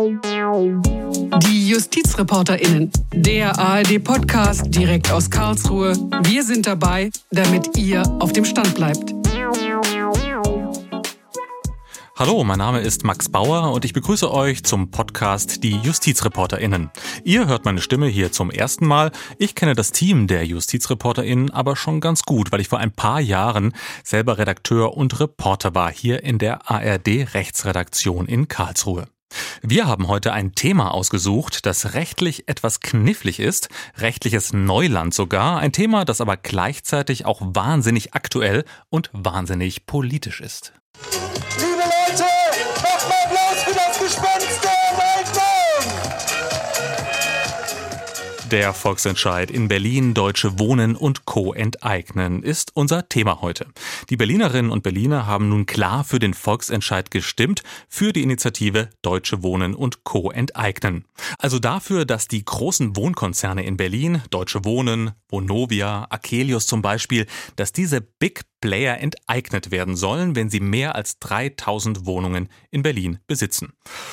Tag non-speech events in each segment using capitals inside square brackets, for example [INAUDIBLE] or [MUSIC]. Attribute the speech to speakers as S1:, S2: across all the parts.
S1: Die JustizreporterInnen, der ARD-Podcast direkt aus Karlsruhe. Wir sind dabei, damit ihr auf dem Stand bleibt.
S2: Hallo, mein Name ist Max Bauer und ich begrüße euch zum Podcast Die JustizreporterInnen. Ihr hört meine Stimme hier zum ersten Mal. Ich kenne das Team der JustizreporterInnen aber schon ganz gut, weil ich vor ein paar Jahren selber Redakteur und Reporter war hier in der ARD Rechtsredaktion in Karlsruhe. Wir haben heute ein Thema ausgesucht, das rechtlich etwas knifflig ist, rechtliches Neuland sogar, ein Thema, das aber gleichzeitig auch wahnsinnig aktuell und wahnsinnig politisch ist. Der Volksentscheid in Berlin Deutsche Wohnen und Co. enteignen ist unser Thema heute. Die Berlinerinnen und Berliner haben nun klar für den Volksentscheid gestimmt, für die Initiative Deutsche Wohnen und Co. enteignen. Also dafür, dass die großen Wohnkonzerne in Berlin, Deutsche Wohnen, Vonovia, Akelius zum Beispiel, dass diese Big Player enteignet werden sollen, wenn sie mehr als 3000 Wohnungen in Berlin besitzen.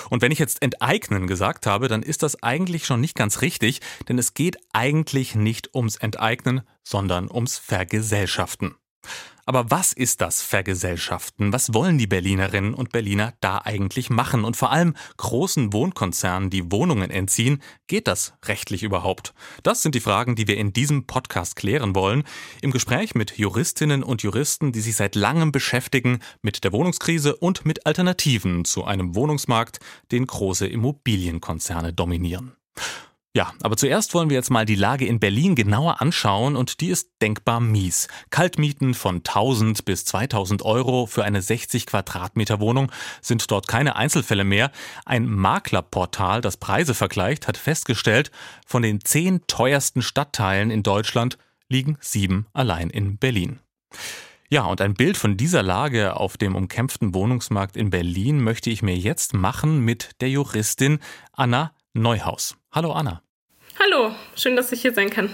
S2: Und wenn ich jetzt enteignen gesagt habe, dann ist das eigentlich schon nicht ganz richtig, denn es geht eigentlich nicht ums Enteignen, sondern ums Vergesellschaften. Aber was ist das Vergesellschaften? Was wollen die Berlinerinnen und Berliner da eigentlich machen? Und vor allem großen Wohnkonzernen, die Wohnungen entziehen, geht das rechtlich überhaupt? Das sind die Fragen, die wir in diesem Podcast klären wollen. Im Gespräch mit Juristinnen und Juristen, die sich seit langem beschäftigen mit der Wohnungskrise und mit Alternativen zu einem Wohnungsmarkt, den große Immobilienkonzerne dominieren. Ja, aber zuerst wollen wir jetzt mal die Lage in Berlin genauer anschauen und die ist denkbar mies. Kaltmieten von 1000 bis 2000 Euro für eine 60 Quadratmeter Wohnung sind dort keine Einzelfälle mehr. Ein Maklerportal, das Preise vergleicht, hat festgestellt, von den zehn teuersten Stadtteilen in Deutschland liegen sieben allein in Berlin. Ja, und ein Bild von dieser Lage auf dem umkämpften Wohnungsmarkt in Berlin möchte ich mir jetzt machen mit der Juristin Anna Neuhaus. Hallo Anna.
S3: Hallo, schön, dass ich hier sein kann.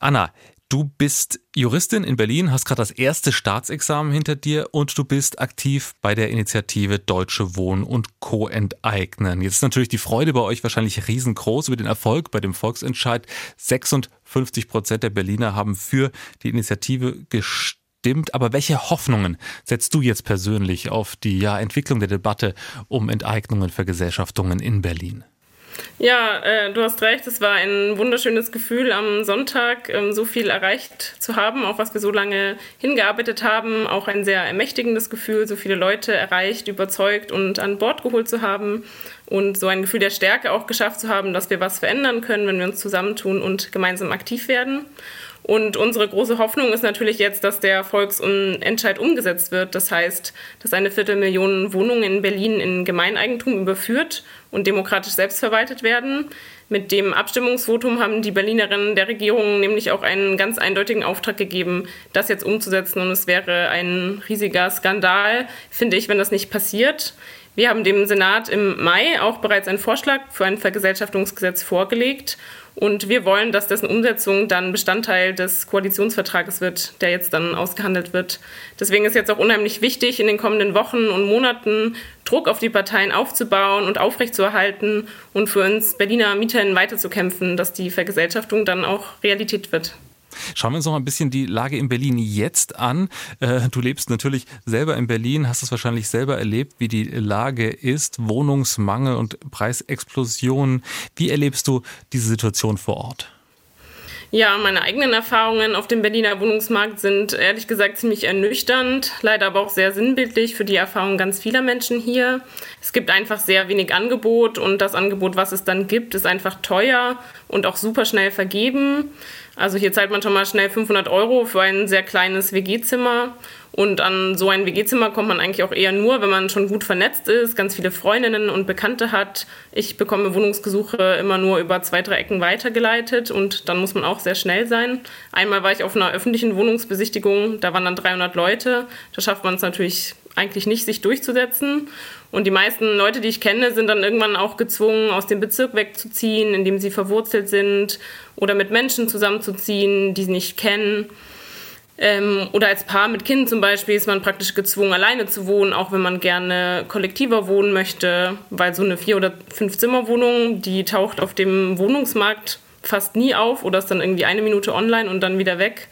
S2: Anna, du bist Juristin in Berlin, hast gerade das erste Staatsexamen hinter dir und du bist aktiv bei der Initiative Deutsche Wohnen und Co. enteignen. Jetzt ist natürlich die Freude bei euch wahrscheinlich riesengroß über den Erfolg bei dem Volksentscheid. 56 Prozent der Berliner haben für die Initiative gestimmt. Aber welche Hoffnungen setzt du jetzt persönlich auf die ja, Entwicklung der Debatte um Enteignungen, Vergesellschaftungen in Berlin?
S3: Ja, äh, du hast recht. Es war ein wunderschönes Gefühl, am Sonntag ähm, so viel erreicht zu haben, auch was wir so lange hingearbeitet haben. Auch ein sehr ermächtigendes Gefühl, so viele Leute erreicht, überzeugt und an Bord geholt zu haben. Und so ein Gefühl der Stärke auch geschafft zu haben, dass wir was verändern können, wenn wir uns zusammentun und gemeinsam aktiv werden. Und unsere große Hoffnung ist natürlich jetzt, dass der Volksentscheid umgesetzt wird. Das heißt, dass eine Viertelmillion Wohnungen in Berlin in Gemeineigentum überführt und demokratisch selbstverwaltet werden. Mit dem Abstimmungsvotum haben die Berlinerinnen der Regierung nämlich auch einen ganz eindeutigen Auftrag gegeben, das jetzt umzusetzen. Und es wäre ein riesiger Skandal, finde ich, wenn das nicht passiert. Wir haben dem Senat im Mai auch bereits einen Vorschlag für ein Vergesellschaftungsgesetz vorgelegt. Und wir wollen, dass dessen Umsetzung dann Bestandteil des Koalitionsvertrages wird, der jetzt dann ausgehandelt wird. Deswegen ist jetzt auch unheimlich wichtig, in den kommenden Wochen und Monaten Druck auf die Parteien aufzubauen und aufrechtzuerhalten und für uns Berliner Mieterinnen weiterzukämpfen, dass die Vergesellschaftung dann auch Realität wird.
S2: Schauen wir uns noch ein bisschen die Lage in Berlin jetzt an. Äh, du lebst natürlich selber in Berlin, hast es wahrscheinlich selber erlebt, wie die Lage ist, Wohnungsmangel und Preisexplosion. Wie erlebst du diese Situation vor Ort?
S3: Ja, meine eigenen Erfahrungen auf dem Berliner Wohnungsmarkt sind ehrlich gesagt ziemlich ernüchternd, leider aber auch sehr sinnbildlich für die Erfahrung ganz vieler Menschen hier. Es gibt einfach sehr wenig Angebot und das Angebot, was es dann gibt, ist einfach teuer und auch super schnell vergeben. Also hier zahlt man schon mal schnell 500 Euro für ein sehr kleines WG-Zimmer. Und an so ein WG-Zimmer kommt man eigentlich auch eher nur, wenn man schon gut vernetzt ist, ganz viele Freundinnen und Bekannte hat. Ich bekomme Wohnungsgesuche immer nur über zwei, drei Ecken weitergeleitet und dann muss man auch sehr schnell sein. Einmal war ich auf einer öffentlichen Wohnungsbesichtigung, da waren dann 300 Leute. Da schafft man es natürlich eigentlich nicht, sich durchzusetzen. Und die meisten Leute, die ich kenne, sind dann irgendwann auch gezwungen, aus dem Bezirk wegzuziehen, in dem sie verwurzelt sind oder mit Menschen zusammenzuziehen, die sie nicht kennen. Ähm, oder als Paar mit Kind zum Beispiel ist man praktisch gezwungen, alleine zu wohnen, auch wenn man gerne kollektiver wohnen möchte, weil so eine Vier- oder Fünf-Zimmer-Wohnung, die taucht auf dem Wohnungsmarkt fast nie auf oder ist dann irgendwie eine Minute online und dann wieder weg.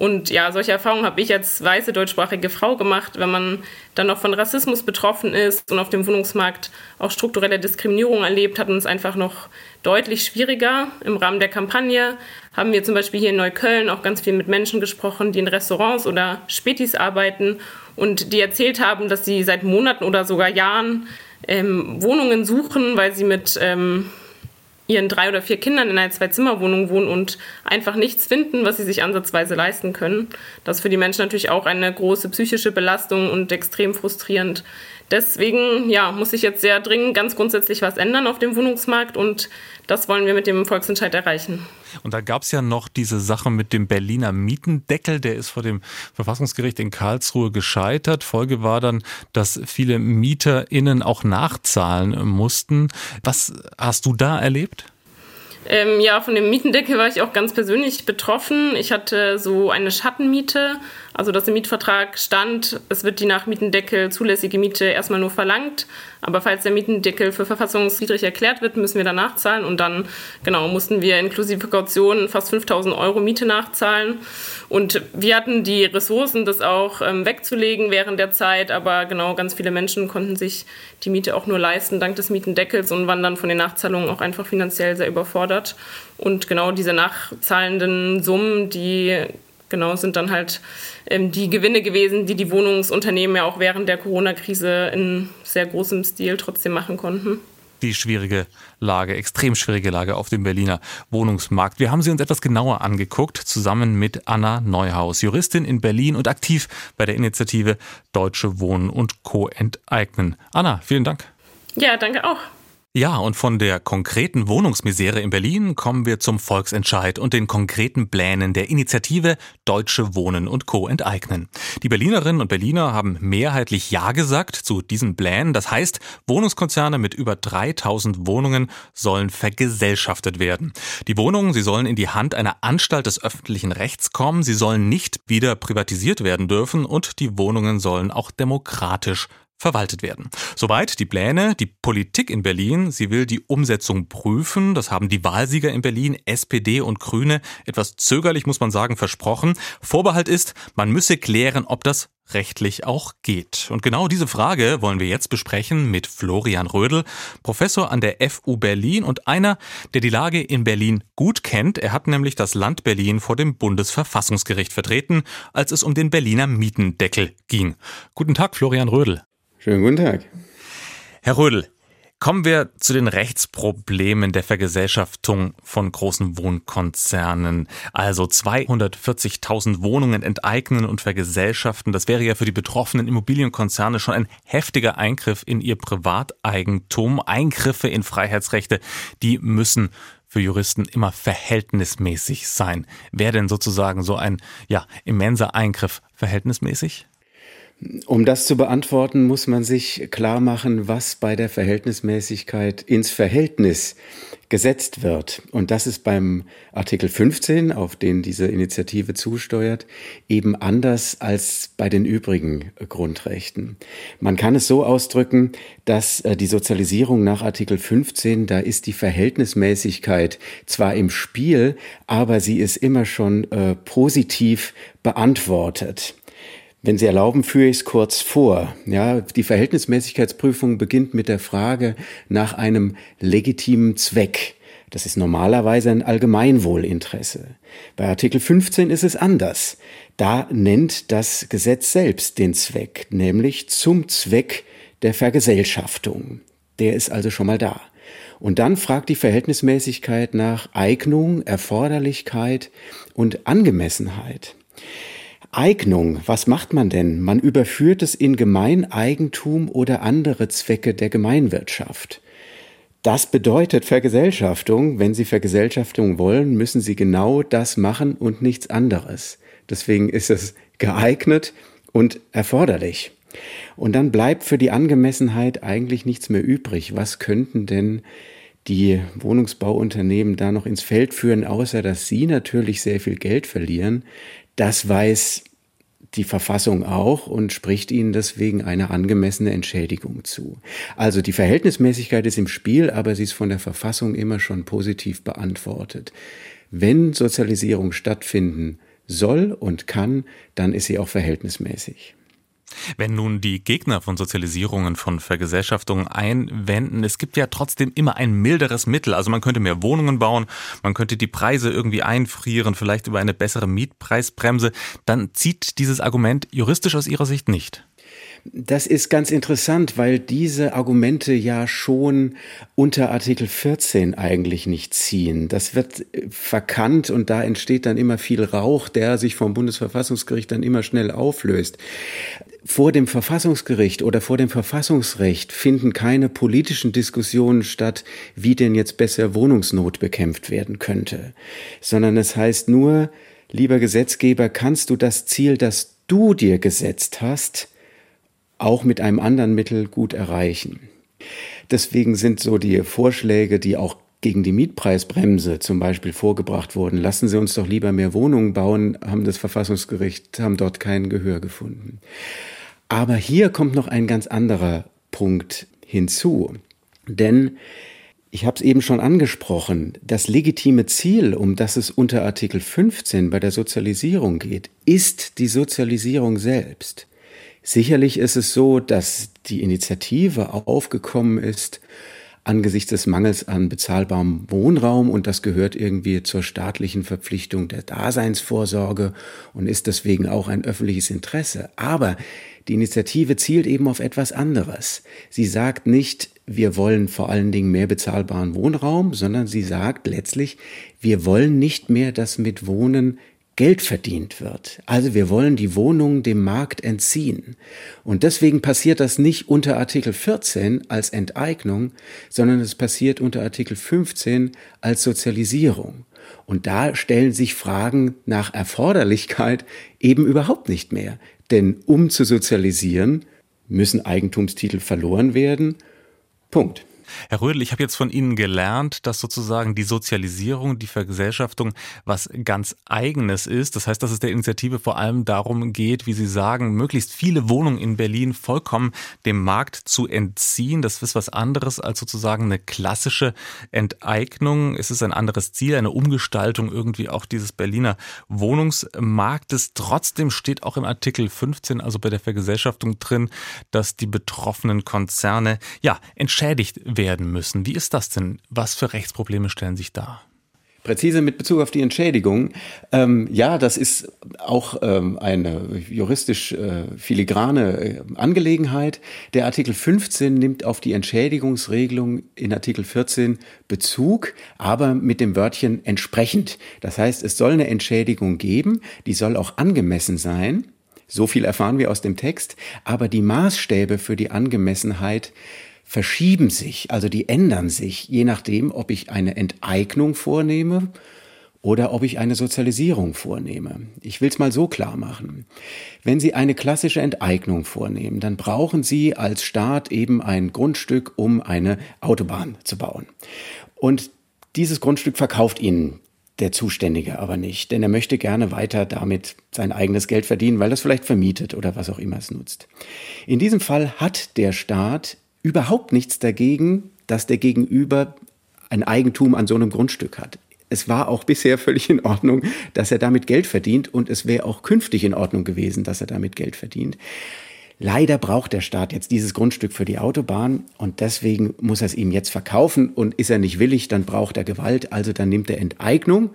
S3: Und ja, solche Erfahrungen habe ich als weiße deutschsprachige Frau gemacht, wenn man dann noch von Rassismus betroffen ist und auf dem Wohnungsmarkt auch strukturelle Diskriminierung erlebt, hat uns einfach noch deutlich schwieriger. Im Rahmen der Kampagne haben wir zum Beispiel hier in Neukölln auch ganz viel mit Menschen gesprochen, die in Restaurants oder Spätis arbeiten und die erzählt haben, dass sie seit Monaten oder sogar Jahren ähm, Wohnungen suchen, weil sie mit ähm, ihren drei oder vier Kindern in einer Zwei-Zimmer-Wohnung wohnen und einfach nichts finden, was sie sich ansatzweise leisten können. Das ist für die Menschen natürlich auch eine große psychische Belastung und extrem frustrierend. Deswegen ja, muss sich jetzt sehr dringend ganz grundsätzlich was ändern auf dem Wohnungsmarkt und das wollen wir mit dem Volksentscheid erreichen.
S2: Und da gab es ja noch diese Sache mit dem Berliner Mietendeckel, der ist vor dem Verfassungsgericht in Karlsruhe gescheitert. Folge war dann, dass viele MieterInnen auch nachzahlen mussten. Was hast du da erlebt?
S3: Ähm, ja, von dem Mietendeckel war ich auch ganz persönlich betroffen. Ich hatte so eine Schattenmiete, also dass im Mietvertrag stand, es wird die nach Mietendeckel zulässige Miete erstmal nur verlangt, aber falls der Mietendeckel für verfassungswidrig erklärt wird, müssen wir dann nachzahlen und dann genau mussten wir inklusive Kaution fast 5000 Euro Miete nachzahlen. Und wir hatten die Ressourcen, das auch ähm, wegzulegen während der Zeit, aber genau ganz viele Menschen konnten sich die Miete auch nur leisten dank des Mietendeckels und waren dann von den Nachzahlungen auch einfach finanziell sehr überfordert. Und genau diese nachzahlenden Summen, die genau, sind dann halt ähm, die Gewinne gewesen, die die Wohnungsunternehmen ja auch während der Corona-Krise in sehr großem Stil trotzdem machen konnten
S2: die schwierige Lage, extrem schwierige Lage auf dem Berliner Wohnungsmarkt. Wir haben sie uns etwas genauer angeguckt, zusammen mit Anna Neuhaus, Juristin in Berlin und aktiv bei der Initiative Deutsche Wohnen und Co. enteignen. Anna, vielen Dank.
S3: Ja, danke auch.
S2: Ja, und von der konkreten Wohnungsmisere in Berlin kommen wir zum Volksentscheid und den konkreten Plänen der Initiative Deutsche Wohnen und Co. enteignen. Die Berlinerinnen und Berliner haben mehrheitlich Ja gesagt zu diesen Plänen. Das heißt, Wohnungskonzerne mit über 3000 Wohnungen sollen vergesellschaftet werden. Die Wohnungen, sie sollen in die Hand einer Anstalt des öffentlichen Rechts kommen. Sie sollen nicht wieder privatisiert werden dürfen und die Wohnungen sollen auch demokratisch verwaltet werden. Soweit die Pläne. Die Politik in Berlin, sie will die Umsetzung prüfen. Das haben die Wahlsieger in Berlin, SPD und Grüne, etwas zögerlich muss man sagen, versprochen. Vorbehalt ist, man müsse klären, ob das rechtlich auch geht. Und genau diese Frage wollen wir jetzt besprechen mit Florian Rödel, Professor an der FU Berlin und einer, der die Lage in Berlin gut kennt. Er hat nämlich das Land Berlin vor dem Bundesverfassungsgericht vertreten, als es um den Berliner Mietendeckel ging. Guten Tag, Florian Rödel.
S4: Schönen guten Tag.
S2: Herr Rödel, kommen wir zu den Rechtsproblemen der Vergesellschaftung von großen Wohnkonzernen. Also 240.000 Wohnungen enteignen und vergesellschaften. Das wäre ja für die betroffenen Immobilienkonzerne schon ein heftiger Eingriff in ihr Privateigentum. Eingriffe in Freiheitsrechte, die müssen für Juristen immer verhältnismäßig sein. Wäre denn sozusagen so ein ja, immenser Eingriff verhältnismäßig?
S4: Um das zu beantworten, muss man sich klar machen, was bei der Verhältnismäßigkeit ins Verhältnis gesetzt wird. Und das ist beim Artikel 15, auf den diese Initiative zusteuert, eben anders als bei den übrigen Grundrechten. Man kann es so ausdrücken, dass äh, die Sozialisierung nach Artikel 15, da ist die Verhältnismäßigkeit zwar im Spiel, aber sie ist immer schon äh, positiv beantwortet. Wenn Sie erlauben, führe ich es kurz vor. Ja, die Verhältnismäßigkeitsprüfung beginnt mit der Frage nach einem legitimen Zweck. Das ist normalerweise ein Allgemeinwohlinteresse. Bei Artikel 15 ist es anders. Da nennt das Gesetz selbst den Zweck, nämlich zum Zweck der Vergesellschaftung. Der ist also schon mal da. Und dann fragt die Verhältnismäßigkeit nach Eignung, Erforderlichkeit und Angemessenheit. Eignung, was macht man denn? Man überführt es in Gemeineigentum oder andere Zwecke der Gemeinwirtschaft. Das bedeutet Vergesellschaftung. Wenn Sie Vergesellschaftung wollen, müssen Sie genau das machen und nichts anderes. Deswegen ist es geeignet und erforderlich. Und dann bleibt für die Angemessenheit eigentlich nichts mehr übrig. Was könnten denn die Wohnungsbauunternehmen da noch ins Feld führen, außer dass sie natürlich sehr viel Geld verlieren, das weiß die Verfassung auch und spricht ihnen deswegen eine angemessene Entschädigung zu. Also die Verhältnismäßigkeit ist im Spiel, aber sie ist von der Verfassung immer schon positiv beantwortet. Wenn Sozialisierung stattfinden soll und kann, dann ist sie auch verhältnismäßig.
S2: Wenn nun die Gegner von Sozialisierungen, von Vergesellschaftungen einwenden, es gibt ja trotzdem immer ein milderes Mittel. Also man könnte mehr Wohnungen bauen, man könnte die Preise irgendwie einfrieren, vielleicht über eine bessere Mietpreisbremse, dann zieht dieses Argument juristisch aus Ihrer Sicht nicht.
S4: Das ist ganz interessant, weil diese Argumente ja schon unter Artikel 14 eigentlich nicht ziehen. Das wird verkannt und da entsteht dann immer viel Rauch, der sich vom Bundesverfassungsgericht dann immer schnell auflöst vor dem Verfassungsgericht oder vor dem Verfassungsrecht finden keine politischen Diskussionen statt, wie denn jetzt besser Wohnungsnot bekämpft werden könnte, sondern es heißt nur, lieber Gesetzgeber, kannst du das Ziel, das du dir gesetzt hast, auch mit einem anderen Mittel gut erreichen. Deswegen sind so die Vorschläge, die auch gegen die Mietpreisbremse zum Beispiel vorgebracht wurden, lassen Sie uns doch lieber mehr Wohnungen bauen, haben das Verfassungsgericht, haben dort kein Gehör gefunden. Aber hier kommt noch ein ganz anderer Punkt hinzu. Denn ich habe es eben schon angesprochen, das legitime Ziel, um das es unter Artikel 15 bei der Sozialisierung geht, ist die Sozialisierung selbst. Sicherlich ist es so, dass die Initiative aufgekommen ist, angesichts des Mangels an bezahlbarem Wohnraum und das gehört irgendwie zur staatlichen Verpflichtung der Daseinsvorsorge und ist deswegen auch ein öffentliches Interesse. Aber die Initiative zielt eben auf etwas anderes. Sie sagt nicht, wir wollen vor allen Dingen mehr bezahlbaren Wohnraum, sondern sie sagt letztlich, wir wollen nicht mehr, dass mit Wohnen Geld verdient wird. Also wir wollen die Wohnungen dem Markt entziehen. Und deswegen passiert das nicht unter Artikel 14 als Enteignung, sondern es passiert unter Artikel 15 als Sozialisierung. Und da stellen sich Fragen nach Erforderlichkeit eben überhaupt nicht mehr. Denn um zu sozialisieren, müssen Eigentumstitel verloren werden. Punkt.
S2: Herr Rödel, ich habe jetzt von Ihnen gelernt, dass sozusagen die Sozialisierung, die Vergesellschaftung was ganz Eigenes ist. Das heißt, dass es der Initiative vor allem darum geht, wie Sie sagen, möglichst viele Wohnungen in Berlin vollkommen dem Markt zu entziehen. Das ist was anderes als sozusagen eine klassische Enteignung. Es ist ein anderes Ziel, eine Umgestaltung irgendwie auch dieses Berliner Wohnungsmarktes. Trotzdem steht auch im Artikel 15, also bei der Vergesellschaftung drin, dass die betroffenen Konzerne ja entschädigt werden werden müssen. Wie ist das denn? Was für Rechtsprobleme stellen sich da?
S4: Präzise mit Bezug auf die Entschädigung. Ähm, ja, das ist auch ähm, eine juristisch äh, filigrane äh, Angelegenheit. Der Artikel 15 nimmt auf die Entschädigungsregelung in Artikel 14 Bezug, aber mit dem Wörtchen entsprechend. Das heißt, es soll eine Entschädigung geben, die soll auch angemessen sein. So viel erfahren wir aus dem Text, aber die Maßstäbe für die Angemessenheit verschieben sich, also die ändern sich, je nachdem, ob ich eine Enteignung vornehme oder ob ich eine Sozialisierung vornehme. Ich will es mal so klar machen. Wenn Sie eine klassische Enteignung vornehmen, dann brauchen Sie als Staat eben ein Grundstück, um eine Autobahn zu bauen. Und dieses Grundstück verkauft Ihnen der Zuständige aber nicht, denn er möchte gerne weiter damit sein eigenes Geld verdienen, weil das vielleicht vermietet oder was auch immer es nutzt. In diesem Fall hat der Staat überhaupt nichts dagegen, dass der Gegenüber ein Eigentum an so einem Grundstück hat. Es war auch bisher völlig in Ordnung, dass er damit Geld verdient und es wäre auch künftig in Ordnung gewesen, dass er damit Geld verdient. Leider braucht der Staat jetzt dieses Grundstück für die Autobahn und deswegen muss er es ihm jetzt verkaufen und ist er nicht willig, dann braucht er Gewalt, also dann nimmt er Enteignung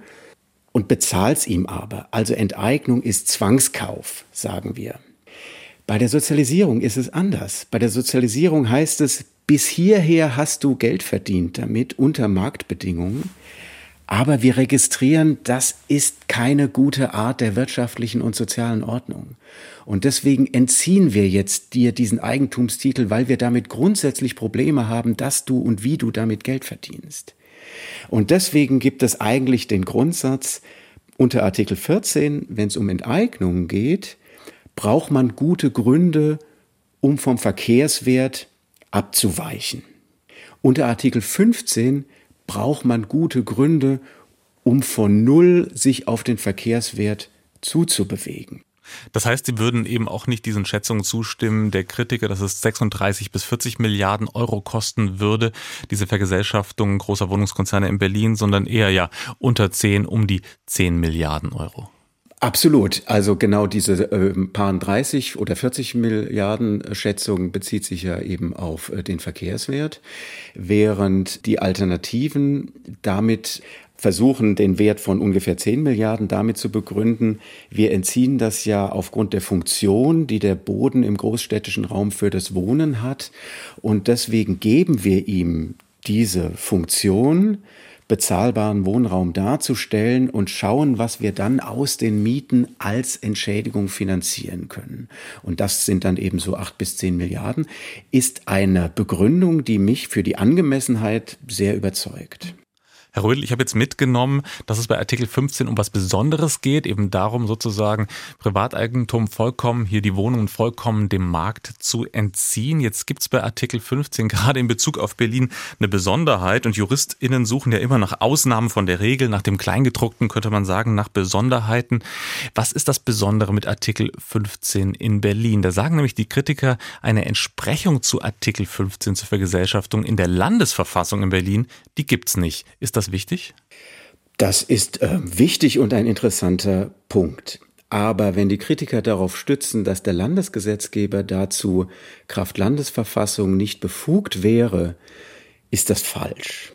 S4: und bezahlt es ihm aber. Also Enteignung ist Zwangskauf, sagen wir. Bei der Sozialisierung ist es anders. Bei der Sozialisierung heißt es, bis hierher hast du Geld verdient damit unter Marktbedingungen. Aber wir registrieren, das ist keine gute Art der wirtschaftlichen und sozialen Ordnung. Und deswegen entziehen wir jetzt dir diesen Eigentumstitel, weil wir damit grundsätzlich Probleme haben, dass du und wie du damit Geld verdienst. Und deswegen gibt es eigentlich den Grundsatz unter Artikel 14, wenn es um Enteignungen geht, braucht man gute Gründe, um vom Verkehrswert abzuweichen. Unter Artikel 15 braucht man gute Gründe, um von Null sich auf den Verkehrswert zuzubewegen.
S2: Das heißt, Sie würden eben auch nicht diesen Schätzungen zustimmen, der Kritiker, dass es 36 bis 40 Milliarden Euro kosten würde, diese Vergesellschaftung großer Wohnungskonzerne in Berlin, sondern eher ja unter 10, um die 10 Milliarden Euro.
S4: Absolut. Also genau diese äh, paar 30 oder 40 Milliarden Schätzung bezieht sich ja eben auf äh, den Verkehrswert, während die Alternativen damit versuchen, den Wert von ungefähr 10 Milliarden damit zu begründen, wir entziehen das ja aufgrund der Funktion, die der Boden im großstädtischen Raum für das Wohnen hat. Und deswegen geben wir ihm diese Funktion, bezahlbaren Wohnraum darzustellen und schauen, was wir dann aus den Mieten als Entschädigung finanzieren können. Und das sind dann eben so acht bis zehn Milliarden, ist eine Begründung, die mich für die Angemessenheit sehr überzeugt.
S2: Herr Rödel, ich habe jetzt mitgenommen, dass es bei Artikel 15 um was Besonderes geht, eben darum sozusagen Privateigentum vollkommen, hier die Wohnungen vollkommen dem Markt zu entziehen. Jetzt gibt es bei Artikel 15 [LAUGHS] gerade in Bezug auf Berlin eine Besonderheit und JuristInnen suchen ja immer nach Ausnahmen von der Regel, nach dem Kleingedruckten könnte man sagen, nach Besonderheiten. Was ist das Besondere mit Artikel 15 in Berlin? Da sagen nämlich die Kritiker, eine Entsprechung zu Artikel 15 zur Vergesellschaftung in der Landesverfassung in Berlin, die gibt's nicht. Ist das das wichtig?
S4: Das ist äh, wichtig und ein interessanter Punkt. Aber wenn die Kritiker darauf stützen, dass der Landesgesetzgeber dazu Kraft Landesverfassung nicht befugt wäre, ist das falsch.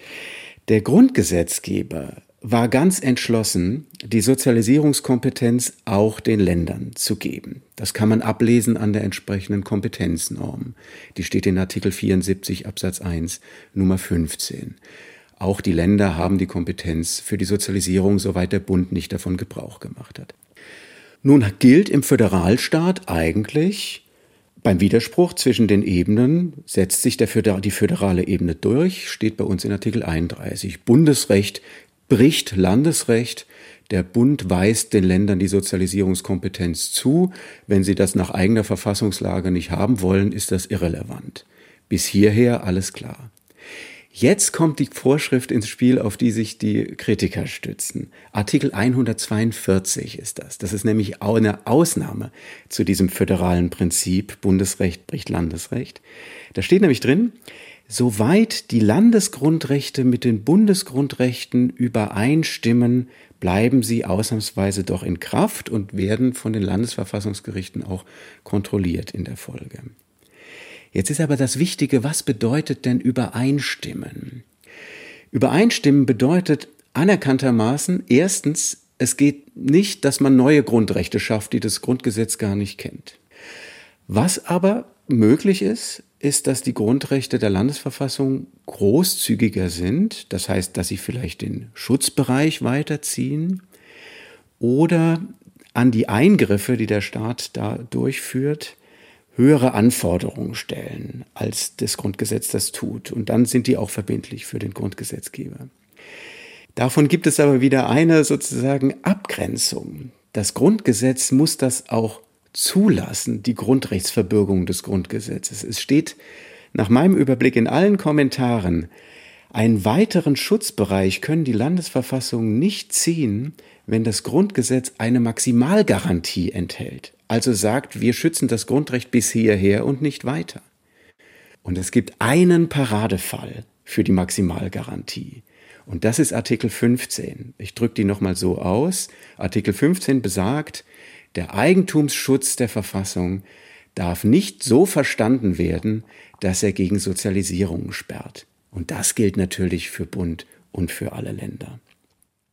S4: Der Grundgesetzgeber war ganz entschlossen, die Sozialisierungskompetenz auch den Ländern zu geben. Das kann man ablesen an der entsprechenden Kompetenznorm. Die steht in Artikel 74 Absatz 1 Nummer 15. Auch die Länder haben die Kompetenz für die Sozialisierung, soweit der Bund nicht davon Gebrauch gemacht hat. Nun gilt im Föderalstaat eigentlich, beim Widerspruch zwischen den Ebenen setzt sich der Föder die föderale Ebene durch, steht bei uns in Artikel 31. Bundesrecht bricht Landesrecht, der Bund weist den Ländern die Sozialisierungskompetenz zu. Wenn sie das nach eigener Verfassungslage nicht haben wollen, ist das irrelevant. Bis hierher alles klar. Jetzt kommt die Vorschrift ins Spiel, auf die sich die Kritiker stützen. Artikel 142 ist das. Das ist nämlich auch eine Ausnahme zu diesem föderalen Prinzip Bundesrecht bricht Landesrecht. Da steht nämlich drin, soweit die Landesgrundrechte mit den Bundesgrundrechten übereinstimmen, bleiben sie ausnahmsweise doch in Kraft und werden von den Landesverfassungsgerichten auch kontrolliert in der Folge. Jetzt ist aber das Wichtige, was bedeutet denn Übereinstimmen? Übereinstimmen bedeutet anerkanntermaßen erstens, es geht nicht, dass man neue Grundrechte schafft, die das Grundgesetz gar nicht kennt. Was aber möglich ist, ist, dass die Grundrechte der Landesverfassung großzügiger sind, das heißt, dass sie vielleicht den Schutzbereich weiterziehen oder an die Eingriffe, die der Staat da durchführt, höhere Anforderungen stellen, als das Grundgesetz das tut. Und dann sind die auch verbindlich für den Grundgesetzgeber. Davon gibt es aber wieder eine sozusagen Abgrenzung. Das Grundgesetz muss das auch zulassen, die Grundrechtsverbürgung des Grundgesetzes. Es steht nach meinem Überblick in allen Kommentaren, einen weiteren Schutzbereich können die Landesverfassungen nicht ziehen, wenn das Grundgesetz eine Maximalgarantie enthält also sagt, wir schützen das Grundrecht bis hierher und nicht weiter. Und es gibt einen Paradefall für die Maximalgarantie. Und das ist Artikel 15. Ich drücke die nochmal so aus. Artikel 15 besagt, der Eigentumsschutz der Verfassung darf nicht so verstanden werden, dass er gegen Sozialisierung sperrt. Und das gilt natürlich für Bund und für alle Länder.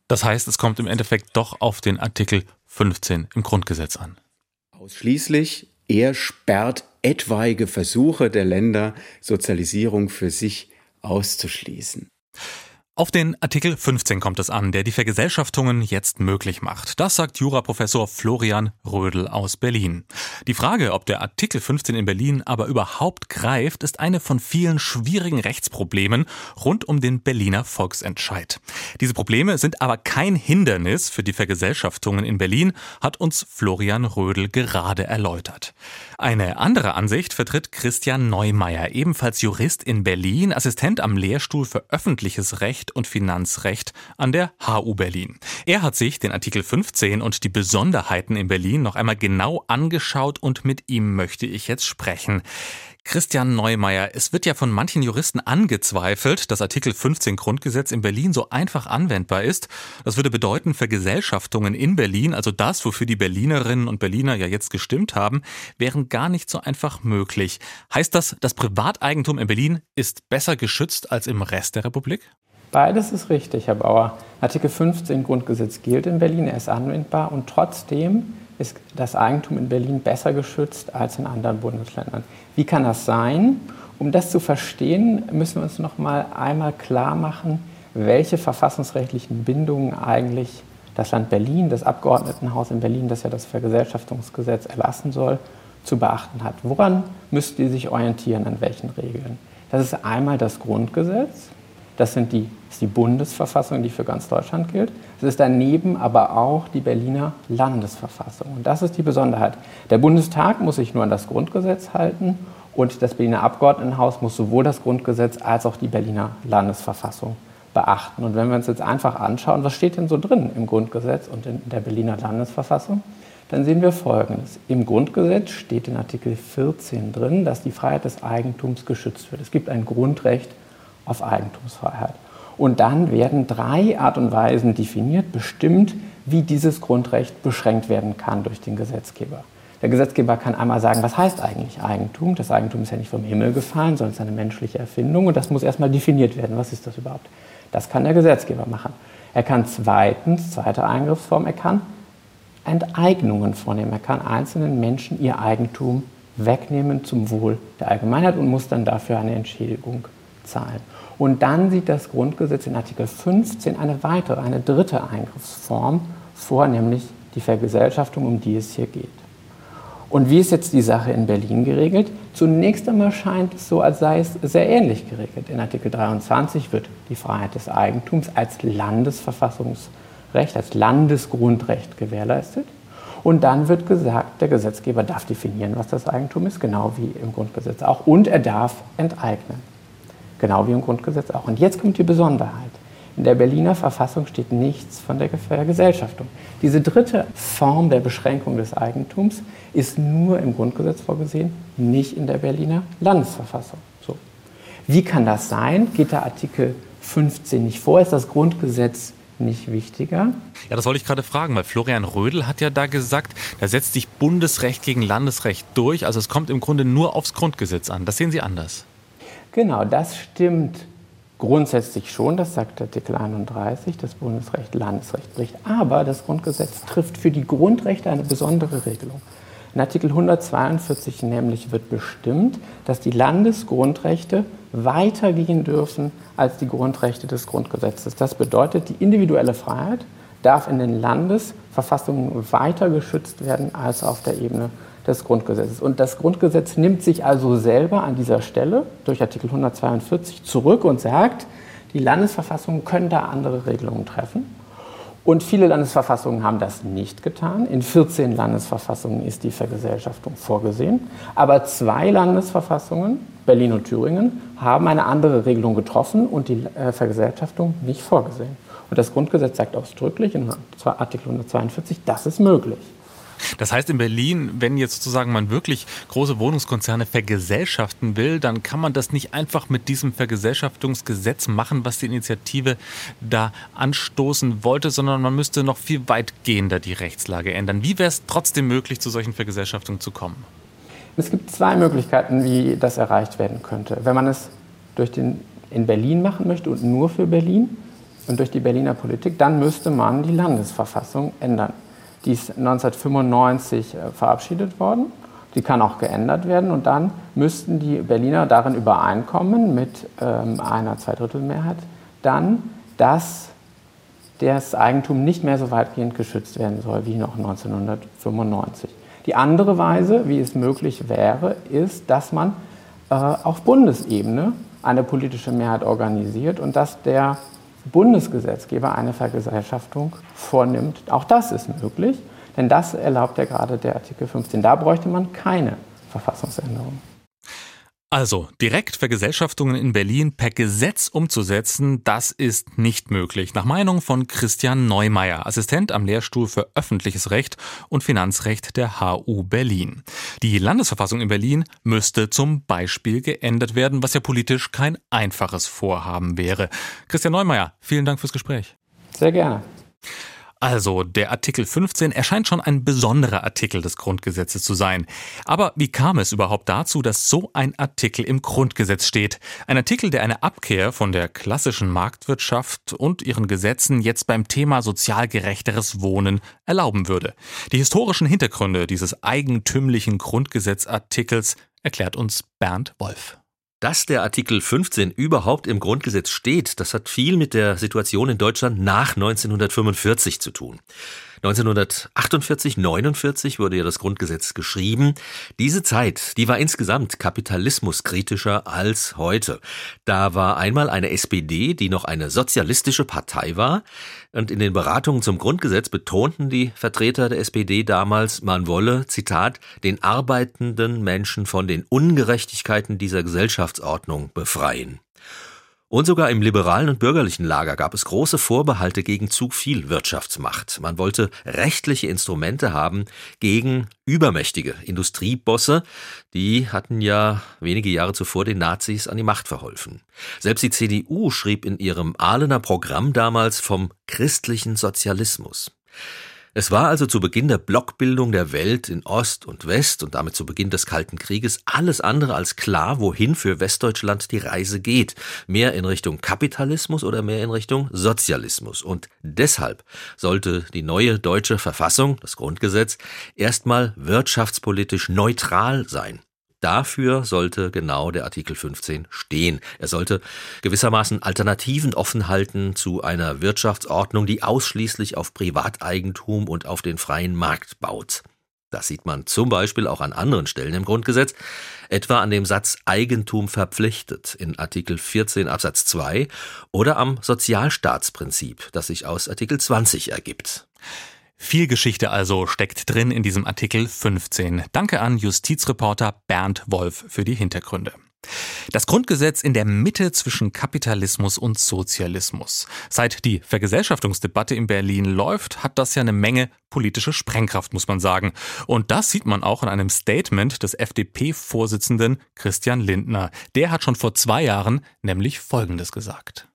S2: Das heißt, es kommt im Endeffekt doch auf den Artikel 15 im Grundgesetz an.
S4: Ausschließlich, er sperrt etwaige Versuche der Länder, Sozialisierung für sich auszuschließen.
S2: Auf den Artikel 15 kommt es an, der die Vergesellschaftungen jetzt möglich macht. Das sagt Juraprofessor Florian Rödel aus Berlin. Die Frage, ob der Artikel 15 in Berlin aber überhaupt greift, ist eine von vielen schwierigen Rechtsproblemen rund um den Berliner Volksentscheid. Diese Probleme sind aber kein Hindernis für die Vergesellschaftungen in Berlin, hat uns Florian Rödel gerade erläutert. Eine andere Ansicht vertritt Christian Neumeier, ebenfalls Jurist in Berlin, Assistent am Lehrstuhl für öffentliches Recht Recht und Finanzrecht an der HU Berlin. Er hat sich den Artikel 15 und die Besonderheiten in Berlin noch einmal genau angeschaut und mit ihm möchte ich jetzt sprechen. Christian Neumeier, es wird ja von manchen Juristen angezweifelt, dass Artikel 15 Grundgesetz in Berlin so einfach anwendbar ist. Das würde bedeuten, Vergesellschaftungen in Berlin, also das, wofür die Berlinerinnen und Berliner ja jetzt gestimmt haben, wären gar nicht so einfach möglich. Heißt das, das Privateigentum in Berlin ist besser geschützt als im Rest der Republik?
S5: Beides ist richtig, Herr Bauer. Artikel 15 Grundgesetz gilt in Berlin, er ist anwendbar und trotzdem ist das Eigentum in Berlin besser geschützt als in anderen Bundesländern. Wie kann das sein? Um das zu verstehen, müssen wir uns noch mal einmal klar machen, welche verfassungsrechtlichen Bindungen eigentlich das Land Berlin, das Abgeordnetenhaus in Berlin, das ja das Vergesellschaftungsgesetz erlassen soll, zu beachten hat. Woran müsst ihr sich orientieren, an welchen Regeln? Das ist einmal das Grundgesetz, das sind die, ist die Bundesverfassung, die für ganz Deutschland gilt. Es ist daneben aber auch die Berliner Landesverfassung. Und das ist die Besonderheit. Der Bundestag muss sich nur an das Grundgesetz halten und das Berliner Abgeordnetenhaus muss sowohl das Grundgesetz als auch die Berliner Landesverfassung beachten. Und wenn wir uns jetzt einfach anschauen, was steht denn so drin im Grundgesetz und in der Berliner Landesverfassung, dann sehen wir Folgendes. Im Grundgesetz steht in Artikel 14 drin, dass die Freiheit des Eigentums geschützt wird. Es gibt ein Grundrecht auf Eigentumsfreiheit. Und dann werden drei Art und Weisen definiert, bestimmt, wie dieses Grundrecht beschränkt werden kann durch den Gesetzgeber. Der Gesetzgeber kann einmal sagen, was heißt eigentlich Eigentum? Das Eigentum ist ja nicht vom Himmel gefallen, sondern es ist eine menschliche Erfindung und das muss erstmal definiert werden. Was ist das überhaupt? Das kann der Gesetzgeber machen. Er kann zweitens, zweite Eingriffsform, er kann Enteignungen vornehmen. Er kann einzelnen Menschen ihr Eigentum wegnehmen zum Wohl der Allgemeinheit und muss dann dafür eine Entschädigung zahlen. Und dann sieht das Grundgesetz in Artikel 15 eine weitere, eine dritte Eingriffsform vor, nämlich die Vergesellschaftung, um die es hier geht. Und wie ist jetzt die Sache in Berlin geregelt? Zunächst einmal scheint es so, als sei es sehr ähnlich geregelt. In Artikel 23 wird die Freiheit des Eigentums als Landesverfassungsrecht, als Landesgrundrecht gewährleistet. Und dann wird gesagt, der Gesetzgeber darf definieren, was das Eigentum ist, genau wie im Grundgesetz auch. Und er darf enteignen. Genau wie im Grundgesetz auch. Und jetzt kommt die Besonderheit. In der Berliner Verfassung steht nichts von der Vergesellschaftung. Diese dritte Form der Beschränkung des Eigentums ist nur im Grundgesetz vorgesehen, nicht in der Berliner Landesverfassung. So. Wie kann das sein? Geht der Artikel 15 nicht vor? Ist das Grundgesetz nicht wichtiger?
S2: Ja, das wollte ich gerade fragen, weil Florian Rödel hat ja da gesagt, da setzt sich Bundesrecht gegen Landesrecht durch. Also es kommt im Grunde nur aufs Grundgesetz an. Das sehen Sie anders.
S5: Genau, das stimmt grundsätzlich schon, das sagt Artikel 31, das Bundesrecht Landesrecht bricht. Aber das Grundgesetz trifft für die Grundrechte eine besondere Regelung. In Artikel 142 nämlich wird bestimmt, dass die Landesgrundrechte weitergehen dürfen als die Grundrechte des Grundgesetzes. Das bedeutet, die individuelle Freiheit darf in den Landesverfassungen weiter geschützt werden als auf der Ebene des Grundgesetzes. Und das Grundgesetz nimmt sich also selber an dieser Stelle durch Artikel 142 zurück und sagt, die Landesverfassungen können da andere Regelungen treffen. Und viele Landesverfassungen haben das nicht getan. In 14 Landesverfassungen ist die Vergesellschaftung vorgesehen. Aber zwei Landesverfassungen, Berlin und Thüringen, haben eine andere Regelung getroffen und die äh, Vergesellschaftung nicht vorgesehen. Und das Grundgesetz sagt ausdrücklich in Artikel 142, das ist möglich.
S2: Das heißt in Berlin, wenn jetzt sozusagen man wirklich große Wohnungskonzerne vergesellschaften will, dann kann man das nicht einfach mit diesem Vergesellschaftungsgesetz machen, was die Initiative da anstoßen wollte, sondern man müsste noch viel weitgehender die Rechtslage ändern. Wie wäre es trotzdem möglich, zu solchen Vergesellschaftungen zu kommen?
S5: Es gibt zwei Möglichkeiten, wie das erreicht werden könnte. Wenn man es durch den, in Berlin machen möchte und nur für Berlin und durch die Berliner Politik, dann müsste man die Landesverfassung ändern. Die ist 1995 äh, verabschiedet worden. Die kann auch geändert werden und dann müssten die Berliner darin übereinkommen mit ähm, einer Zweidrittelmehrheit dann, dass das Eigentum nicht mehr so weitgehend geschützt werden soll wie noch 1995. Die andere Weise, wie es möglich wäre, ist, dass man äh, auf Bundesebene eine politische Mehrheit organisiert und dass der Bundesgesetzgeber eine Vergesellschaftung vornimmt. Auch das ist möglich, denn das erlaubt ja gerade der Artikel 15. Da bräuchte man keine Verfassungsänderung.
S2: Also, Direktvergesellschaftungen in Berlin per Gesetz umzusetzen, das ist nicht möglich. Nach Meinung von Christian Neumeier, Assistent am Lehrstuhl für öffentliches Recht und Finanzrecht der HU Berlin. Die Landesverfassung in Berlin müsste zum Beispiel geändert werden, was ja politisch kein einfaches Vorhaben wäre. Christian Neumeier, vielen Dank fürs Gespräch.
S5: Sehr gerne.
S2: Also, der Artikel 15 erscheint schon ein besonderer Artikel des Grundgesetzes zu sein. Aber wie kam es überhaupt dazu, dass so ein Artikel im Grundgesetz steht? Ein Artikel, der eine Abkehr von der klassischen Marktwirtschaft und ihren Gesetzen jetzt beim Thema sozial gerechteres Wohnen erlauben würde. Die historischen Hintergründe dieses eigentümlichen Grundgesetzartikels erklärt uns Bernd Wolf.
S6: Dass der Artikel 15 überhaupt im Grundgesetz steht, das hat viel mit der Situation in Deutschland nach 1945 zu tun. 1948, 49 wurde ja das Grundgesetz geschrieben. Diese Zeit, die war insgesamt kapitalismuskritischer als heute. Da war einmal eine SPD, die noch eine sozialistische Partei war. Und in den Beratungen zum Grundgesetz betonten die Vertreter der SPD damals, man wolle, Zitat, den arbeitenden Menschen von den Ungerechtigkeiten dieser Gesellschaftsordnung befreien. Und sogar im liberalen und bürgerlichen Lager gab es große Vorbehalte gegen zu viel Wirtschaftsmacht. Man wollte rechtliche Instrumente haben gegen übermächtige Industriebosse, die hatten ja wenige Jahre zuvor den Nazis an die Macht verholfen. Selbst die CDU schrieb in ihrem Ahlener Programm damals vom christlichen Sozialismus. Es war also zu Beginn der Blockbildung der Welt in Ost und West und damit zu Beginn des Kalten Krieges alles andere als klar, wohin für Westdeutschland die Reise geht. Mehr in Richtung Kapitalismus oder mehr in Richtung Sozialismus. Und deshalb sollte die neue deutsche Verfassung, das Grundgesetz, erstmal wirtschaftspolitisch neutral sein. Dafür sollte genau der Artikel 15 stehen. Er sollte gewissermaßen Alternativen offen halten zu einer Wirtschaftsordnung, die ausschließlich auf Privateigentum und auf den freien Markt baut. Das sieht man zum Beispiel auch an anderen Stellen im Grundgesetz, etwa an dem Satz Eigentum verpflichtet in Artikel 14 Absatz 2 oder am Sozialstaatsprinzip, das sich aus Artikel 20 ergibt.
S2: Viel Geschichte also steckt drin in diesem Artikel 15. Danke an Justizreporter Bernd Wolf für die Hintergründe. Das Grundgesetz in der Mitte zwischen Kapitalismus und Sozialismus. Seit die Vergesellschaftungsdebatte in Berlin läuft, hat das ja eine Menge politische Sprengkraft, muss man sagen. Und das sieht man auch in einem Statement des FDP-Vorsitzenden Christian Lindner. Der hat schon vor zwei Jahren nämlich Folgendes gesagt.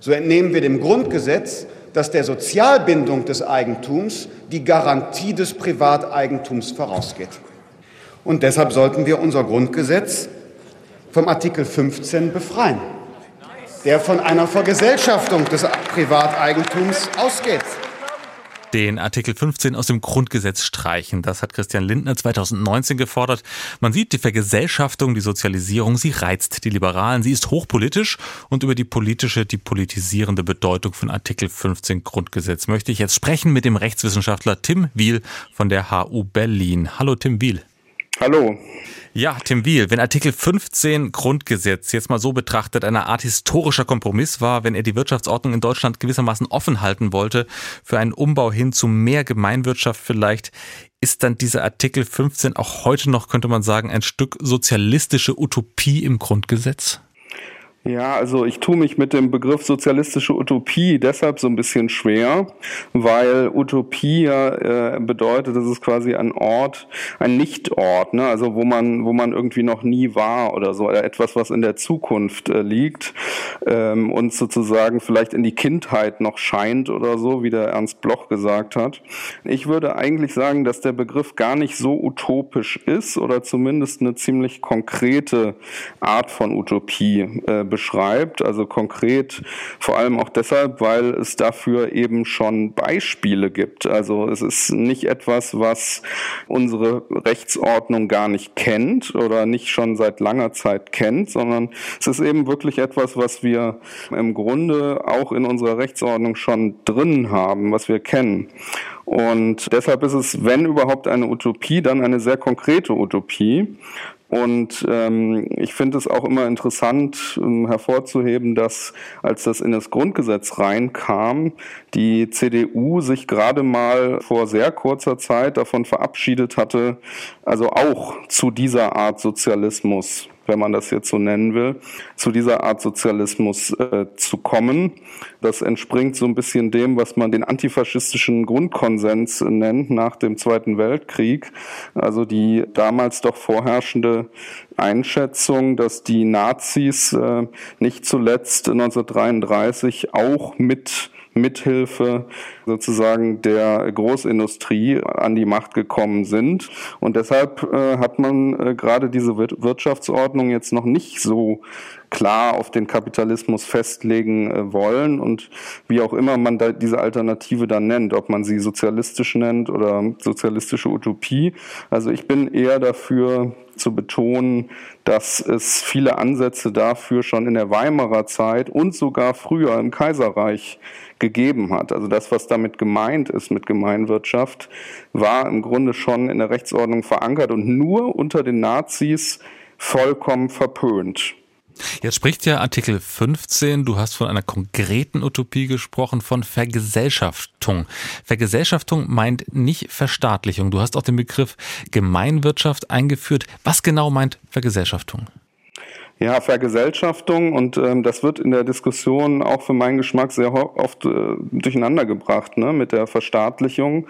S7: So entnehmen wir dem Grundgesetz, dass der Sozialbindung des Eigentums die Garantie des Privateigentums vorausgeht. Und deshalb sollten wir unser Grundgesetz vom Artikel 15 befreien, der von einer Vergesellschaftung des Privateigentums ausgeht
S2: den Artikel 15 aus dem Grundgesetz streichen. Das hat Christian Lindner 2019 gefordert. Man sieht die Vergesellschaftung, die Sozialisierung, sie reizt die Liberalen, sie ist hochpolitisch und über die politische, die politisierende Bedeutung von Artikel 15 Grundgesetz möchte ich jetzt sprechen mit dem Rechtswissenschaftler Tim Wiel von der HU Berlin. Hallo Tim Wiel.
S8: Hallo.
S2: Ja, Tim Wiel, wenn Artikel 15 Grundgesetz jetzt mal so betrachtet eine Art historischer Kompromiss war, wenn er die Wirtschaftsordnung in Deutschland gewissermaßen offen halten wollte für einen Umbau hin zu mehr Gemeinwirtschaft vielleicht, ist dann dieser Artikel 15 auch heute noch, könnte man sagen, ein Stück sozialistische Utopie im Grundgesetz?
S8: Ja, also ich tue mich mit dem Begriff sozialistische Utopie deshalb so ein bisschen schwer, weil Utopie ja äh, bedeutet, das ist quasi ein Ort, ein Nichtort, ne? also wo man, wo man irgendwie noch nie war oder so, etwas, was in der Zukunft äh, liegt ähm, und sozusagen vielleicht in die Kindheit noch scheint oder so, wie der Ernst Bloch gesagt hat. Ich würde eigentlich sagen, dass der Begriff gar nicht so utopisch ist oder zumindest eine ziemlich konkrete Art von Utopie äh, beschreibt, also konkret vor allem auch deshalb, weil es dafür eben schon Beispiele gibt. Also es ist nicht etwas, was unsere Rechtsordnung gar nicht kennt oder nicht schon seit langer Zeit kennt, sondern es ist eben wirklich etwas, was wir im Grunde auch in unserer Rechtsordnung schon drin haben, was wir kennen. Und deshalb ist es, wenn überhaupt eine Utopie, dann eine sehr konkrete Utopie. Und ähm, ich finde es auch immer interessant ähm, hervorzuheben, dass als das in das Grundgesetz reinkam, die CDU sich gerade mal vor sehr kurzer Zeit davon verabschiedet hatte, also auch zu dieser Art Sozialismus wenn man das jetzt so nennen will, zu dieser Art Sozialismus äh, zu kommen. Das entspringt so ein bisschen dem, was man den antifaschistischen Grundkonsens nennt nach dem Zweiten Weltkrieg. Also die damals doch vorherrschende Einschätzung, dass die Nazis äh, nicht zuletzt 1933 auch mit Mithilfe sozusagen der Großindustrie an die Macht gekommen sind. Und deshalb äh, hat man äh, gerade diese Wirtschaftsordnung jetzt noch nicht so klar auf den Kapitalismus festlegen äh, wollen und wie auch immer man diese Alternative dann nennt, ob man sie sozialistisch nennt oder sozialistische Utopie. Also ich bin eher dafür zu betonen, dass es viele Ansätze dafür schon in der Weimarer Zeit und sogar früher im Kaiserreich gegeben hat. Also das, was damit gemeint ist mit Gemeinwirtschaft, war im Grunde schon in der Rechtsordnung verankert und nur unter den Nazis vollkommen verpönt.
S2: Jetzt spricht ja Artikel 15, du hast von einer konkreten Utopie gesprochen, von Vergesellschaftung. Vergesellschaftung meint nicht Verstaatlichung. Du hast auch den Begriff Gemeinwirtschaft eingeführt. Was genau meint Vergesellschaftung?
S8: Ja, Vergesellschaftung und ähm, das wird in der Diskussion auch für meinen Geschmack sehr oft äh, durcheinander gebracht, ne, mit der Verstaatlichung,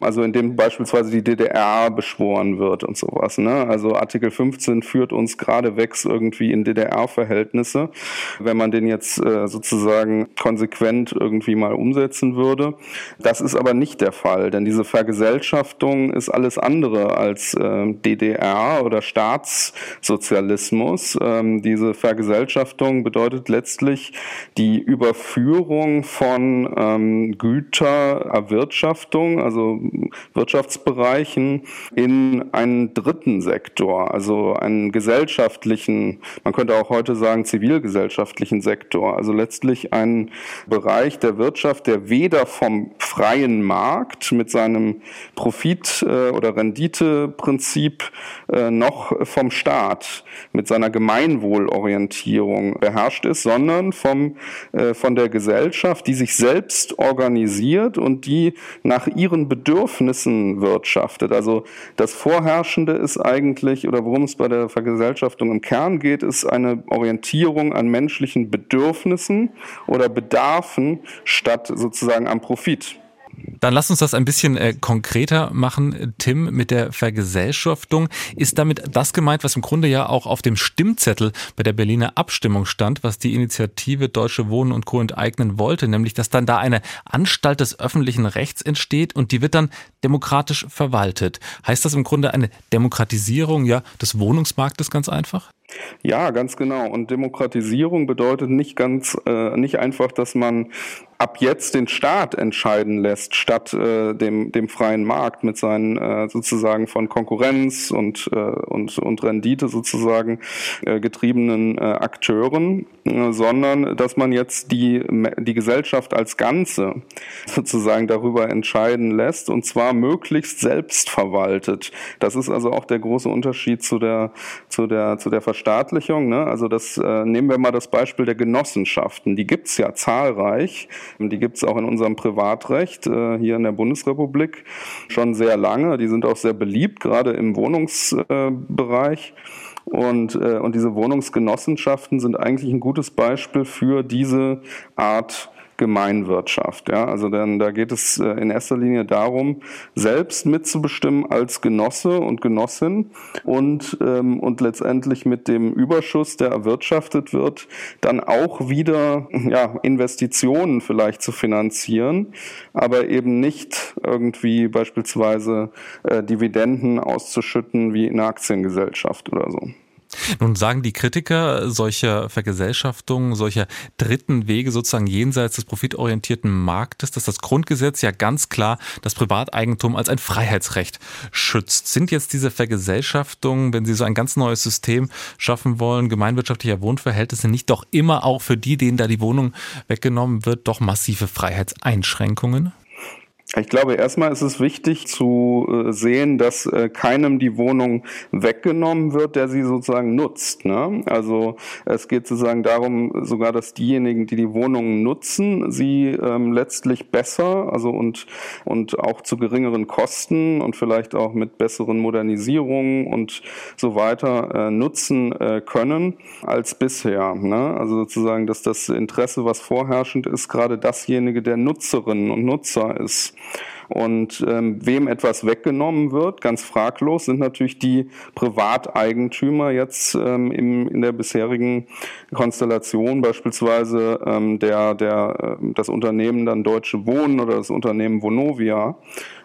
S8: also indem beispielsweise die DDR beschworen wird und sowas. Ne? Also Artikel 15 führt uns geradewegs irgendwie in DDR-Verhältnisse. Wenn man den jetzt äh, sozusagen konsequent irgendwie mal umsetzen würde. Das ist aber nicht der Fall, denn diese Vergesellschaftung ist alles andere als äh, DDR oder Staatssozialismus. Ähm, ähm, diese Vergesellschaftung bedeutet letztlich die Überführung von ähm, Gütererwirtschaftung, also Wirtschaftsbereichen, in einen dritten Sektor, also einen gesellschaftlichen, man könnte auch heute sagen zivilgesellschaftlichen Sektor, also letztlich einen Bereich der Wirtschaft, der weder vom freien Markt mit seinem Profit- äh, oder Renditeprinzip äh, noch vom Staat mit seiner Gemeinwohl Gemeinwohlorientierung beherrscht ist, sondern vom, äh, von der Gesellschaft, die sich selbst organisiert und die nach ihren Bedürfnissen wirtschaftet. Also das Vorherrschende ist eigentlich, oder worum es bei der Vergesellschaftung im Kern geht, ist eine Orientierung an menschlichen Bedürfnissen oder Bedarfen statt sozusagen am Profit.
S2: Dann lass uns das ein bisschen äh, konkreter machen, Tim, mit der Vergesellschaftung. Ist damit das gemeint, was im Grunde ja auch auf dem Stimmzettel bei der Berliner Abstimmung stand, was die Initiative Deutsche Wohnen und Co. enteignen wollte, nämlich dass dann da eine Anstalt des öffentlichen Rechts entsteht und die wird dann demokratisch verwaltet. Heißt das im Grunde eine Demokratisierung ja, des Wohnungsmarktes ganz einfach?
S8: Ja, ganz genau. Und Demokratisierung bedeutet nicht ganz, äh, nicht einfach, dass man ab jetzt den Staat entscheiden lässt, statt äh, dem, dem freien Markt mit seinen äh, sozusagen von Konkurrenz und, äh, und, und Rendite sozusagen äh, getriebenen äh, Akteuren, äh, sondern dass man jetzt die, die Gesellschaft als Ganze sozusagen darüber entscheiden lässt und zwar möglichst selbst verwaltet. Das ist also auch der große Unterschied zu der, zu der, zu der Verstaatlichung. Ne? Also das äh, nehmen wir mal das Beispiel der Genossenschaften. Die gibt's ja zahlreich. Die gibt es auch in unserem Privatrecht äh, hier in der Bundesrepublik schon sehr lange. Die sind auch sehr beliebt, gerade im Wohnungsbereich. Und, äh, und diese Wohnungsgenossenschaften sind eigentlich ein gutes Beispiel für diese Art Gemeinwirtschaft. Ja? Also dann, da geht es äh, in erster Linie darum, selbst mitzubestimmen als Genosse und Genossin und, ähm, und letztendlich mit dem Überschuss, der erwirtschaftet wird, dann auch wieder [LAUGHS] ja, Investitionen vielleicht zu finanzieren, aber eben nicht irgendwie beispielsweise äh, Dividenden auszuschütten wie in einer Aktiengesellschaft oder so.
S2: Nun sagen die Kritiker solcher Vergesellschaftungen, solcher dritten Wege sozusagen jenseits des profitorientierten Marktes, dass das Grundgesetz ja ganz klar das Privateigentum als ein Freiheitsrecht schützt. Sind jetzt diese Vergesellschaftungen, wenn sie so ein ganz neues System schaffen wollen, gemeinwirtschaftlicher Wohnverhältnisse, nicht doch immer auch für die, denen da die Wohnung weggenommen wird, doch massive Freiheitseinschränkungen?
S8: Ich glaube, erstmal ist es wichtig zu äh, sehen, dass äh, keinem die Wohnung weggenommen wird, der sie sozusagen nutzt. Ne? Also es geht sozusagen darum, sogar, dass diejenigen, die die Wohnungen nutzen, sie ähm, letztlich besser, also und und auch zu geringeren Kosten und vielleicht auch mit besseren Modernisierungen und so weiter äh, nutzen äh, können als bisher. Ne? Also sozusagen, dass das Interesse, was vorherrschend ist, gerade dasjenige der Nutzerinnen und Nutzer ist. Und ähm, wem etwas weggenommen wird, ganz fraglos, sind natürlich die Privateigentümer jetzt ähm, im, in der bisherigen Konstellation, beispielsweise ähm, der, der, äh, das Unternehmen dann Deutsche Wohnen oder das Unternehmen Vonovia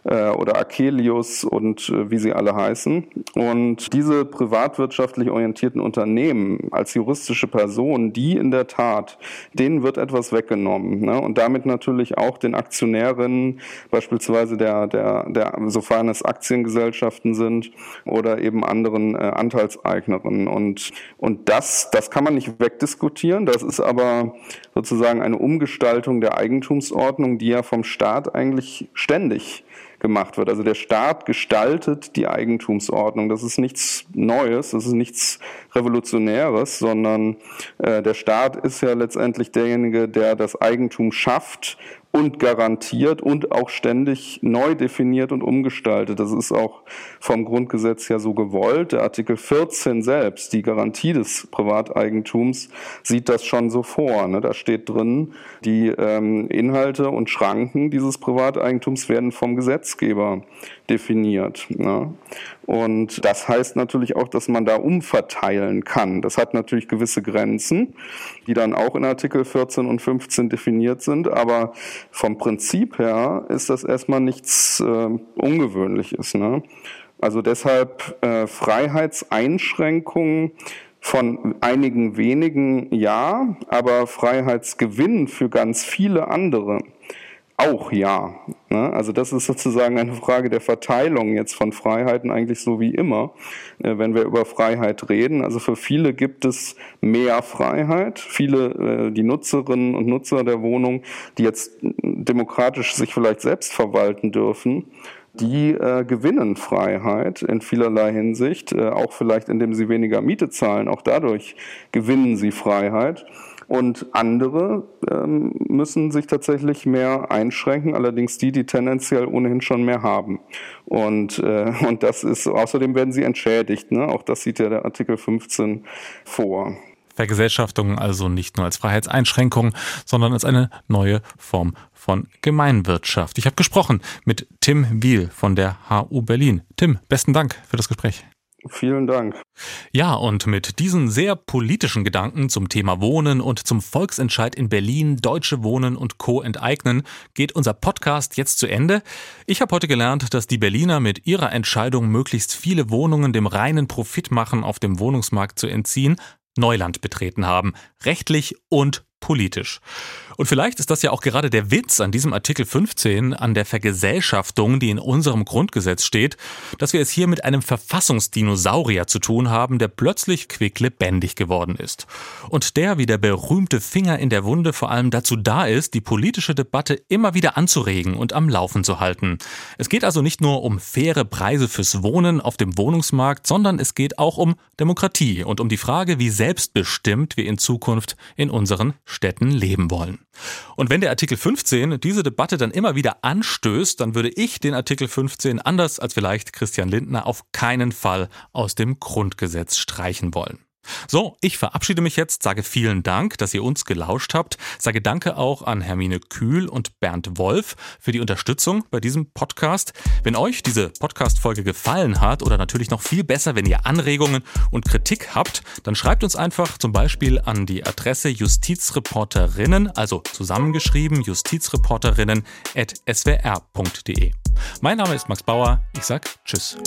S8: äh, oder Akelius und äh, wie sie alle heißen. Und diese privatwirtschaftlich orientierten Unternehmen als juristische Personen, die in der Tat, denen wird etwas weggenommen. Ne? Und damit natürlich auch den Aktionärinnen, beispielsweise der, der, der, sofern es Aktiengesellschaften sind oder eben anderen äh, Anteilseignerinnen. Und, und das, das kann man nicht wegdiskutieren. Das ist aber sozusagen eine Umgestaltung der Eigentumsordnung, die ja vom Staat eigentlich ständig gemacht wird. Also der Staat gestaltet die Eigentumsordnung. Das ist nichts Neues, das ist nichts Revolutionäres, sondern äh, der Staat ist ja letztendlich derjenige, der das Eigentum schafft und garantiert und auch ständig neu definiert und umgestaltet. Das ist auch vom Grundgesetz ja so gewollt. Der Artikel 14 selbst, die Garantie des Privateigentums, sieht das schon so vor. Ne? Da steht drin, die ähm, Inhalte und Schranken dieses Privateigentums werden vom Gesetzgeber definiert. Ne? Und das heißt natürlich auch, dass man da umverteilen kann. Das hat natürlich gewisse Grenzen, die dann auch in Artikel 14 und 15 definiert sind. Aber vom Prinzip her ist das erstmal nichts äh, Ungewöhnliches. Ne? Also deshalb äh, Freiheitseinschränkungen von einigen wenigen ja, aber Freiheitsgewinn für ganz viele andere auch ja. Ne? Also das ist sozusagen eine Frage der Verteilung jetzt von Freiheiten eigentlich so wie immer, äh, wenn wir über Freiheit reden. Also für viele gibt es mehr Freiheit. Viele, äh, die Nutzerinnen und Nutzer der Wohnung, die jetzt demokratisch sich vielleicht selbst verwalten dürfen, die äh, gewinnen Freiheit in vielerlei Hinsicht, äh, auch vielleicht indem sie weniger Miete zahlen. Auch dadurch gewinnen sie Freiheit. Und andere ähm, müssen sich tatsächlich mehr einschränken, allerdings die, die tendenziell ohnehin schon mehr haben. Und, äh, und das ist, außerdem werden sie entschädigt. Ne? Auch das sieht ja der Artikel 15 vor.
S2: Vergesellschaftung also nicht nur als Freiheitseinschränkung, sondern als eine neue Form von Gemeinwirtschaft. Ich habe gesprochen mit Tim Wiel von der HU Berlin. Tim, besten Dank für das Gespräch.
S8: Vielen Dank.
S2: Ja, und mit diesen sehr politischen Gedanken zum Thema Wohnen und zum Volksentscheid in Berlin, Deutsche Wohnen und Co. enteignen, geht unser Podcast jetzt zu Ende. Ich habe heute gelernt, dass die Berliner mit ihrer Entscheidung, möglichst viele Wohnungen dem reinen Profit machen auf dem Wohnungsmarkt zu entziehen, Neuland betreten haben, rechtlich und politisch. Und vielleicht ist das ja auch gerade der Witz an diesem Artikel 15, an der Vergesellschaftung, die in unserem Grundgesetz steht, dass wir es hier mit einem Verfassungsdinosaurier zu tun haben, der plötzlich quicklebendig geworden ist. Und der wie der berühmte Finger in der Wunde vor allem dazu da ist, die politische Debatte immer wieder anzuregen und am Laufen zu halten. Es geht also nicht nur um faire Preise fürs Wohnen auf dem Wohnungsmarkt, sondern es geht auch um Demokratie und um die Frage, wie selbstbestimmt wir in Zukunft in unseren Städten leben wollen. Und wenn der Artikel 15 diese Debatte dann immer wieder anstößt, dann würde ich den Artikel 15 anders als vielleicht Christian Lindner auf keinen Fall aus dem Grundgesetz streichen wollen. So, ich verabschiede mich jetzt, sage vielen Dank, dass ihr uns gelauscht habt, sage Danke auch an Hermine Kühl und Bernd Wolf für die Unterstützung bei diesem Podcast. Wenn euch diese Podcast-Folge gefallen hat oder natürlich noch viel besser, wenn ihr Anregungen und Kritik habt, dann schreibt uns einfach zum Beispiel an die Adresse justizreporterinnen, also zusammengeschrieben justizreporterinnen at swr.de. Mein Name ist Max Bauer, ich sag Tschüss.